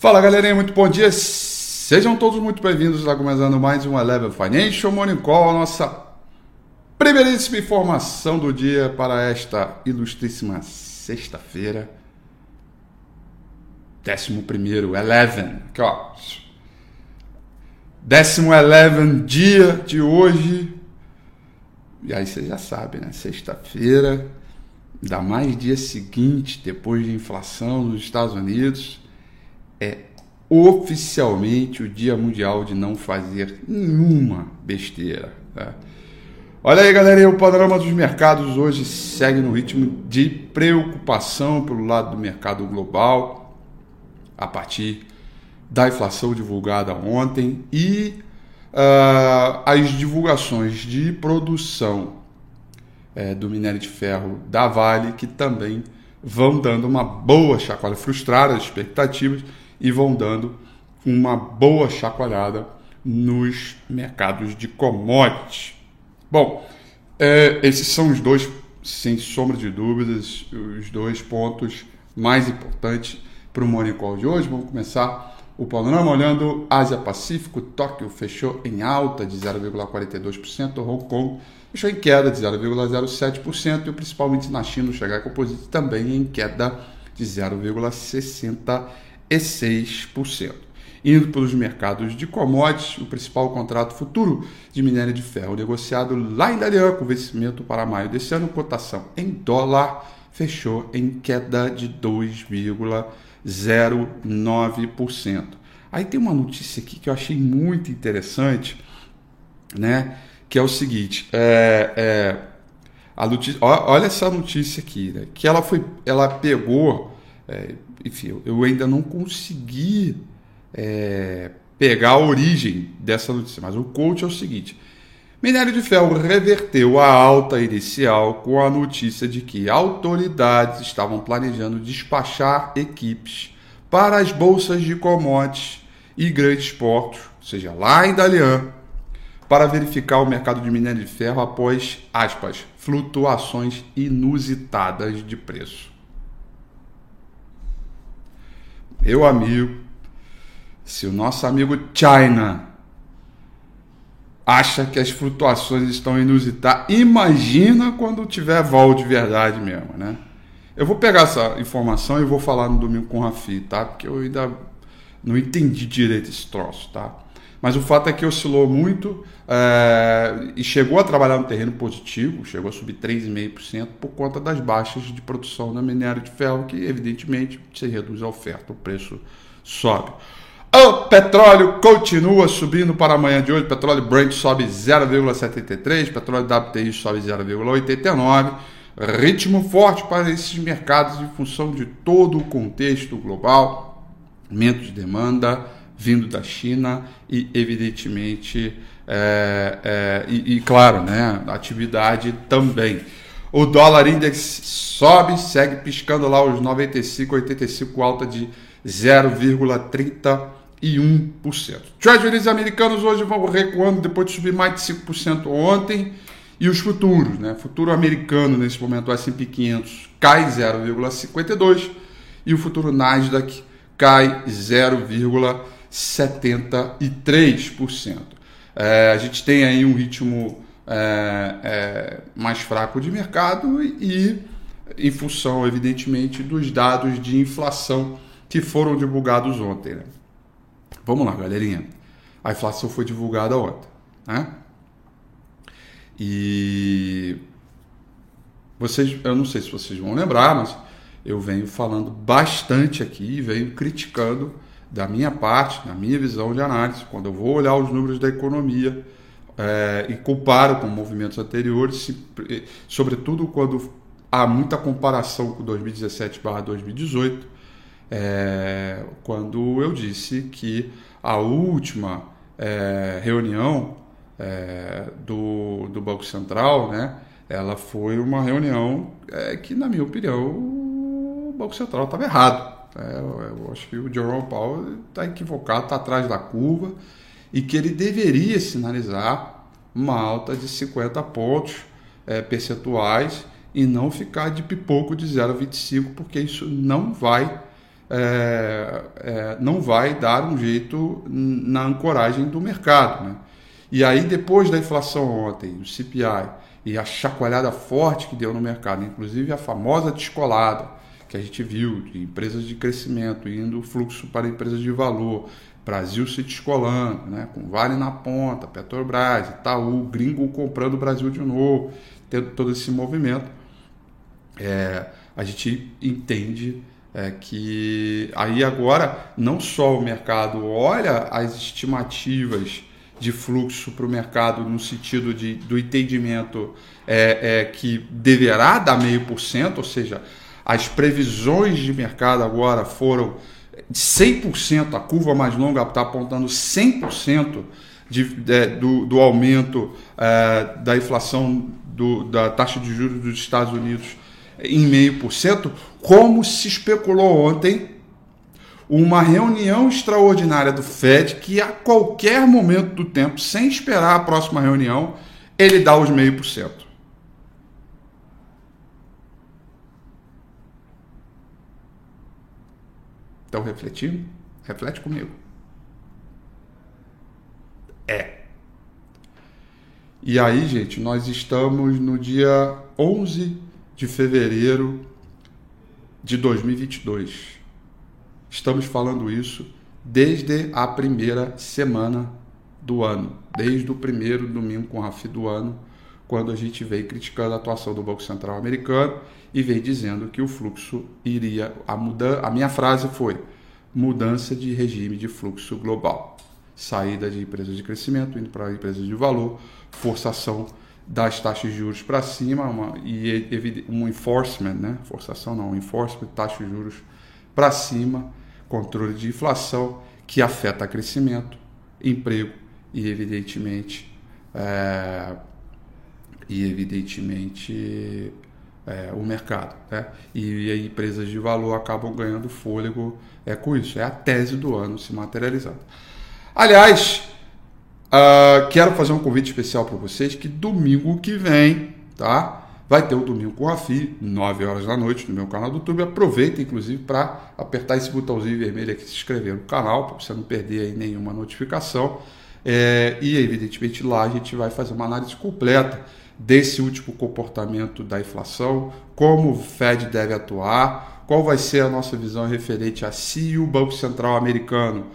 Fala galerinha, muito bom dia. Sejam todos muito bem-vindos. Está começando mais um Eleven Financial Morning Call, a nossa primeiríssima informação do dia para esta ilustríssima sexta-feira. Décimo primeiro, Eleven. Aqui, ó. Décimo Eleven dia de hoje. E aí você já sabe, né? Sexta-feira, ainda mais dia seguinte, depois de inflação nos Estados Unidos é oficialmente o Dia Mundial de não fazer nenhuma besteira. Tá? Olha aí, galera, o panorama dos mercados hoje segue no ritmo de preocupação pelo lado do mercado global, a partir da inflação divulgada ontem e uh, as divulgações de produção é, do minério de ferro da Vale, que também vão dando uma boa chacoalha, frustradas as expectativas e vão dando uma boa chacoalhada nos mercados de commodities. Bom, é, esses são os dois, sem sombra de dúvidas, os dois pontos mais importantes para o Morning Call de hoje. Vamos começar o panorama olhando Ásia-Pacífico. Tóquio fechou em alta de 0,42%, Hong Kong fechou em queda de 0,07% e principalmente na China o Shanghai Composite também em queda de 0,60% e 6%. Indo pelos mercados de commodities, o principal contrato futuro de minério de ferro negociado lá em Dalian, com vencimento para maio desse ano, cotação em dólar, fechou em queda de 2,09%. Aí tem uma notícia aqui que eu achei muito interessante, né? Que é o seguinte: é, é, a notícia, olha essa notícia aqui, né, que ela foi, ela pegou é, enfim, eu ainda não consegui é, pegar a origem dessa notícia, mas o coach é o seguinte: minério de ferro reverteu a alta inicial com a notícia de que autoridades estavam planejando despachar equipes para as bolsas de commodities e grandes portos, ou seja, lá em Dalian, para verificar o mercado de minério de ferro após, aspas, flutuações inusitadas de preço. Meu amigo, se o nosso amigo China acha que as flutuações estão inusitadas, imagina quando tiver vol de verdade mesmo, né? Eu vou pegar essa informação e vou falar no domingo com o Rafi, tá? Porque eu ainda não entendi direito esse troço, tá? Mas o fato é que oscilou muito é, e chegou a trabalhar no terreno positivo, chegou a subir 3,5% por conta das baixas de produção no minério de ferro, que evidentemente se reduz a oferta, o preço sobe. O petróleo continua subindo para amanhã de hoje. Petróleo Brent sobe 0,73, petróleo WTI sobe 0,89. Ritmo forte para esses mercados em função de todo o contexto global, aumento de demanda, vindo da China e, evidentemente, é, é, e, e, claro, né, atividade também. O dólar index sobe, segue piscando lá os 95, 85, alta de 0,31%. Treasuries americanos hoje vão recuando depois de subir mais de 5% ontem. E os futuros, né? Futuro americano nesse momento, o S&P 500 cai 0,52 e o futuro Nasdaq cai 0,52. 73%. É, a gente tem aí um ritmo é, é, mais fraco de mercado e, em função, evidentemente, dos dados de inflação que foram divulgados ontem. Né? Vamos lá, galerinha. A inflação foi divulgada ontem. Né? E vocês, eu não sei se vocês vão lembrar, mas eu venho falando bastante aqui, venho criticando da minha parte, na minha visão de análise, quando eu vou olhar os números da economia é, e comparo com movimentos anteriores, se, sobretudo quando há muita comparação com 2017/2018, é, quando eu disse que a última é, reunião do, do Banco Central, né, ela foi uma reunião que, na minha opinião, o Banco Central estava errado. É, eu acho que o Jerome Powell está equivocado, está atrás da curva e que ele deveria sinalizar uma alta de 50 pontos é, percentuais e não ficar de pipoco de 0,25, porque isso não vai é, é, não vai dar um jeito na ancoragem do mercado. Né? E aí, depois da inflação ontem, o CPI e a chacoalhada forte que deu no mercado, inclusive a famosa descolada que a gente viu de empresas de crescimento indo fluxo para empresas de valor, Brasil se descolando, né? com Vale na ponta, Petrobras, Itaú, gringo comprando o Brasil de novo, tendo todo esse movimento, é, a gente entende é que aí agora não só o mercado olha as estimativas de fluxo para o mercado no sentido de, do entendimento é, é, que deverá dar meio por cento, ou seja, as previsões de mercado agora foram de 100%, a curva mais longa está apontando 100% de, de, do, do aumento é, da inflação do, da taxa de juros dos Estados Unidos em meio por cento, como se especulou ontem, uma reunião extraordinária do Fed que a qualquer momento do tempo, sem esperar a próxima reunião, ele dá os meio por cento. Estão refletindo? Reflete comigo. É. E aí, gente, nós estamos no dia 11 de fevereiro de 2022. Estamos falando isso desde a primeira semana do ano, desde o primeiro domingo com a FI do ano, quando a gente veio criticando a atuação do Banco Central americano e veio dizendo que o fluxo iria a mudar. A minha frase foi: mudança de regime de fluxo global, saída de empresas de crescimento indo para empresas de valor, forçação das taxas de juros para cima uma, e um enforcement, né? forçação não, um enforcement, taxas de juros para cima, controle de inflação que afeta crescimento, emprego e evidentemente é, e evidentemente é, o mercado, né? E, e empresas de valor acabam ganhando fôlego é com isso. É a tese do ano se materializando. Aliás, Uh, quero fazer um convite especial para vocês que domingo que vem, tá? Vai ter o Domingo com a FI, 9 horas da noite, no meu canal do YouTube. Aproveita, inclusive, para apertar esse botãozinho vermelho aqui, se inscrever no canal, para você não perder aí nenhuma notificação. É, e, evidentemente, lá a gente vai fazer uma análise completa desse último comportamento da inflação, como o Fed deve atuar, qual vai ser a nossa visão referente a se o Banco Central americano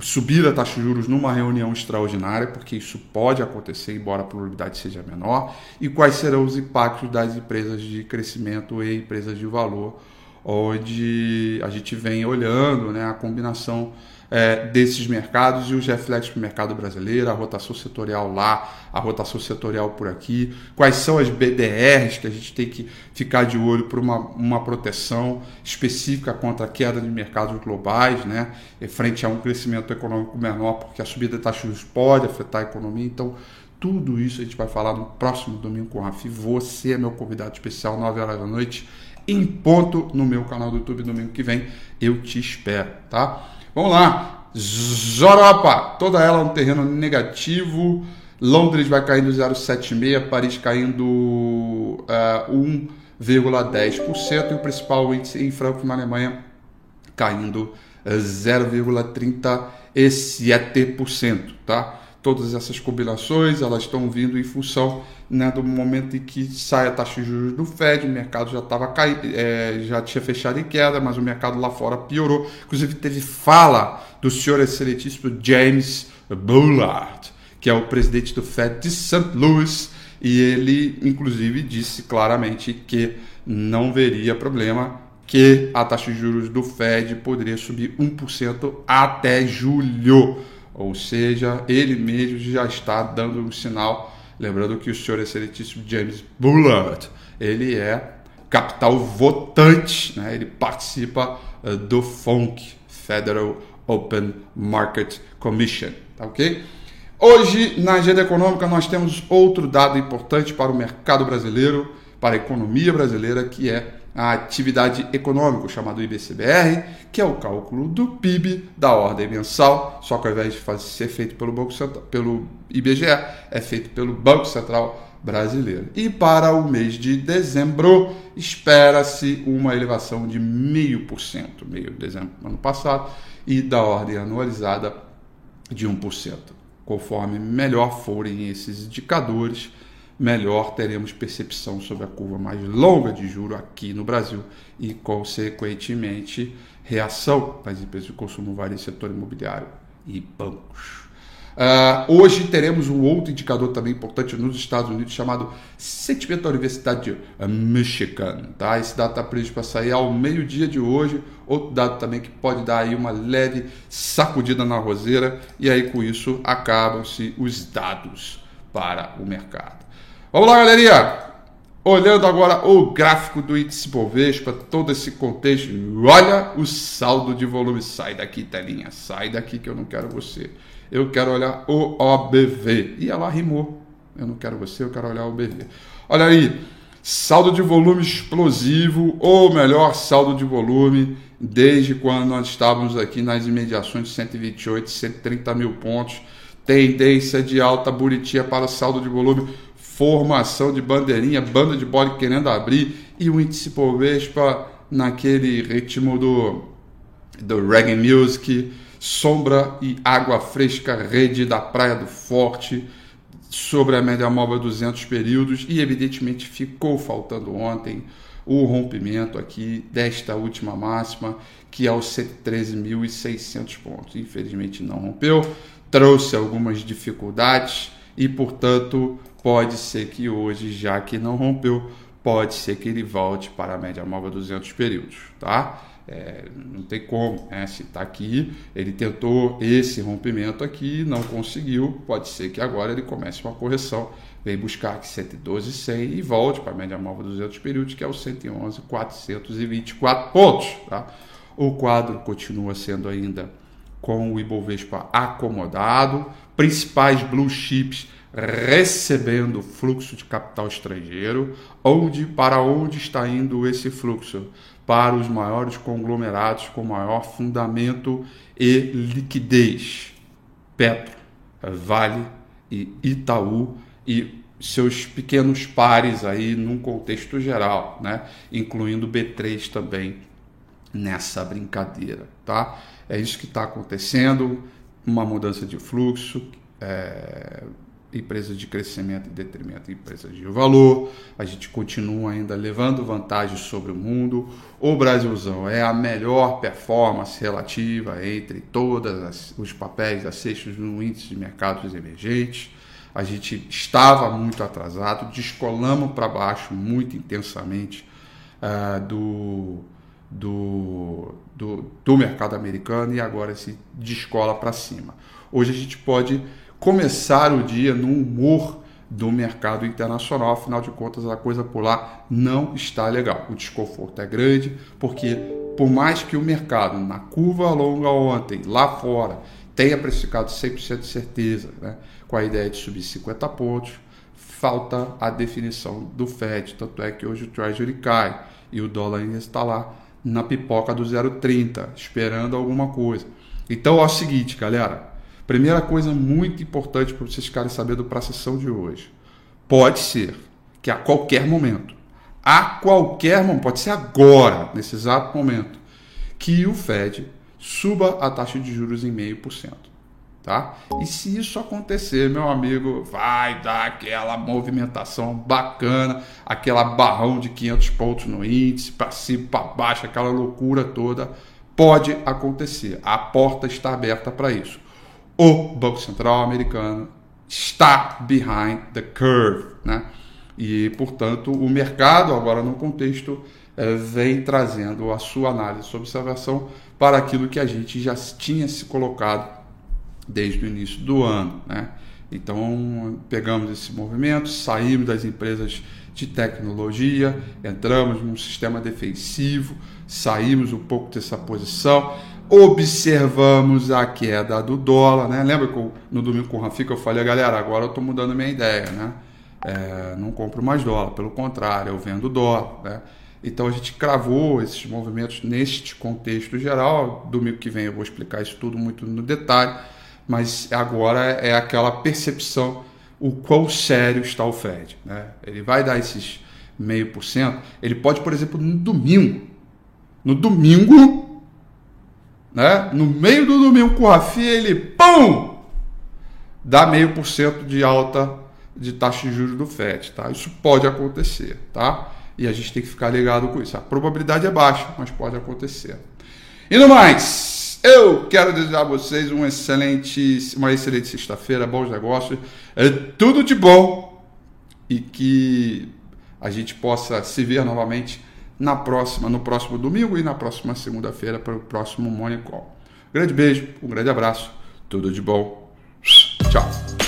subir a taxa de juros numa reunião extraordinária, porque isso pode acontecer, embora a probabilidade seja menor, e quais serão os impactos das empresas de crescimento e empresas de valor, onde a gente vem olhando né, a combinação é, desses mercados e os reflexos para o mercado brasileiro, a rotação setorial lá, a rotação setorial por aqui, quais são as BDRs que a gente tem que ficar de olho por uma, uma proteção específica contra a queda de mercados globais, né, frente a um crescimento econômico menor, porque a subida de taxas pode afetar a economia. Então, tudo isso a gente vai falar no próximo domingo com o Rafi. Você é meu convidado especial, 9 horas da noite, em ponto no meu canal do YouTube domingo que vem. Eu te espero, tá? Vamos lá. Zoropa, toda ela um terreno negativo. Londres vai caindo 0,76, Paris caindo uh, eh, 1,10% e o principal índice em Frankfurt, na Alemanha, caindo 0,37%, eh, tá? Todas essas combinações, elas estão vindo em função né, do momento em que sai a taxa de juros do Fed, o mercado já estava é, já tinha fechado em queda, mas o mercado lá fora piorou. Inclusive teve fala do senhor excelentíssimo James Bullard, que é o presidente do Fed de St. Louis, e ele inclusive disse claramente que não veria problema que a taxa de juros do Fed poderia subir 1% até julho. Ou seja, ele mesmo já está dando um sinal Lembrando que o senhor excelentíssimo James Bullard, ele é capital votante, né? ele participa uh, do FONC, Federal Open Market Commission, tá ok? Hoje, na agenda econômica, nós temos outro dado importante para o mercado brasileiro, para a economia brasileira, que é a atividade econômica, chamado IBCBR, que é o cálculo do PIB da ordem mensal, só que ao invés de fazer, ser feito pelo, Banco Central, pelo IBGE, é feito pelo Banco Central brasileira. E para o mês de dezembro, espera-se uma elevação de 0,5%, meio de dezembro do ano passado, e da ordem anualizada de 1%. Conforme melhor forem esses indicadores, melhor teremos percepção sobre a curva mais longa de juro aqui no Brasil e, consequentemente, reação das empresas de consumo varejo, setor imobiliário e bancos. Uh, hoje teremos um outro indicador também importante nos Estados Unidos chamado Sentimento da Universidade de Michigan. Tá? Esse dado está previsto para sair ao meio-dia de hoje. Outro dado também que pode dar aí uma leve sacudida na roseira e aí com isso acabam-se os dados para o mercado. Vamos lá, galerinha! Olhando agora o gráfico do índice Bovespa, todo esse contexto, olha o saldo de volume. Sai daqui, telinha, sai daqui que eu não quero você. Eu quero olhar o OBV. E ela rimou. Eu não quero você, eu quero olhar o OBV. Olha aí, saldo de volume explosivo, ou melhor, saldo de volume, desde quando nós estávamos aqui nas imediações de 128, 130 mil pontos. Tendência de alta bonitinha para o saldo de volume formação de bandeirinha, banda de bola querendo abrir e o índice Bovespa naquele ritmo do, do reggae music, sombra e água fresca, rede da Praia do Forte, sobre a média móvel 200 períodos e evidentemente ficou faltando ontem o rompimento aqui desta última máxima, que é os 113.600 pontos. Infelizmente não rompeu, trouxe algumas dificuldades e, portanto, pode ser que hoje, já que não rompeu, pode ser que ele volte para a média móvel 200 períodos, tá? É, não tem como, né? Se está aqui, ele tentou esse rompimento aqui, não conseguiu, pode ser que agora ele comece uma correção, vem buscar aqui 112,100 e volte para a média móvel 200 períodos, que é o 111,424 pontos, tá? O quadro continua sendo ainda com o Ibovespa acomodado, principais blue chips recebendo fluxo de capital estrangeiro, onde para onde está indo esse fluxo? Para os maiores conglomerados com maior fundamento e liquidez. Petro, Vale e Itaú e seus pequenos pares aí num contexto geral, né? incluindo B3 também nessa brincadeira, tá? É isso que está acontecendo, uma mudança de fluxo, é, empresas de crescimento em detrimento de empresas de valor. A gente continua ainda levando vantagem sobre o mundo. O Brasilzão é a melhor performance relativa entre todos os papéis acessos no índice de mercados emergentes. A gente estava muito atrasado, descolamos para baixo muito intensamente uh, do, do, do, do mercado americano e agora se descola para cima. Hoje a gente pode começar o dia no humor do mercado internacional, afinal de contas a coisa por lá não está legal. O desconforto é grande, porque por mais que o mercado na curva longa ontem, lá fora, tenha precificado 100% de certeza, né, com a ideia de subir 50 pontos, falta a definição do Fed, tanto é que hoje o Treasury cai e o dólar ainda está lá na pipoca do 0,30, esperando alguma coisa. Então é o seguinte, galera, Primeira coisa muito importante para vocês ficarem sabendo para a sessão de hoje. Pode ser que a qualquer momento, a qualquer momento, pode ser agora, nesse exato momento, que o Fed suba a taxa de juros em meio por cento. Tá? E se isso acontecer, meu amigo, vai dar aquela movimentação bacana, aquela barrão de 500 pontos no índice, para cima, para baixo, aquela loucura toda. Pode acontecer. A porta está aberta para isso o Banco Central americano está behind the curve, né? E, portanto, o mercado, agora no contexto, é, vem trazendo a sua análise, sua observação para aquilo que a gente já tinha se colocado desde o início do ano, né? Então, pegamos esse movimento, saímos das empresas de tecnologia, entramos num sistema defensivo, saímos um pouco dessa posição observamos a queda do dólar, né? Lembra que eu, no domingo com o Rafika eu falei, galera, agora eu estou mudando minha ideia, né? É, não compro mais dólar, pelo contrário, eu vendo dólar, né? Então a gente cravou esses movimentos neste contexto geral. Domingo que vem eu vou explicar isso tudo muito no detalhe, mas agora é aquela percepção o quão sério está o Fed. Né? Ele vai dar esses meio por cento. Ele pode, por exemplo, no domingo. No domingo, né? no meio do domingo com o Rafi, ele pum! Dá meio por cento de alta de taxa de juros do FED. Tá? Isso pode acontecer. Tá? E a gente tem que ficar ligado com isso. A probabilidade é baixa, mas pode acontecer. E no mais, eu quero desejar a vocês um excelente, uma excelente sexta-feira, bons negócios, é tudo de bom e que a gente possa se ver novamente na próxima, no próximo domingo e na próxima segunda-feira para o próximo Morning Call. grande beijo, um grande abraço, tudo de bom. Tchau.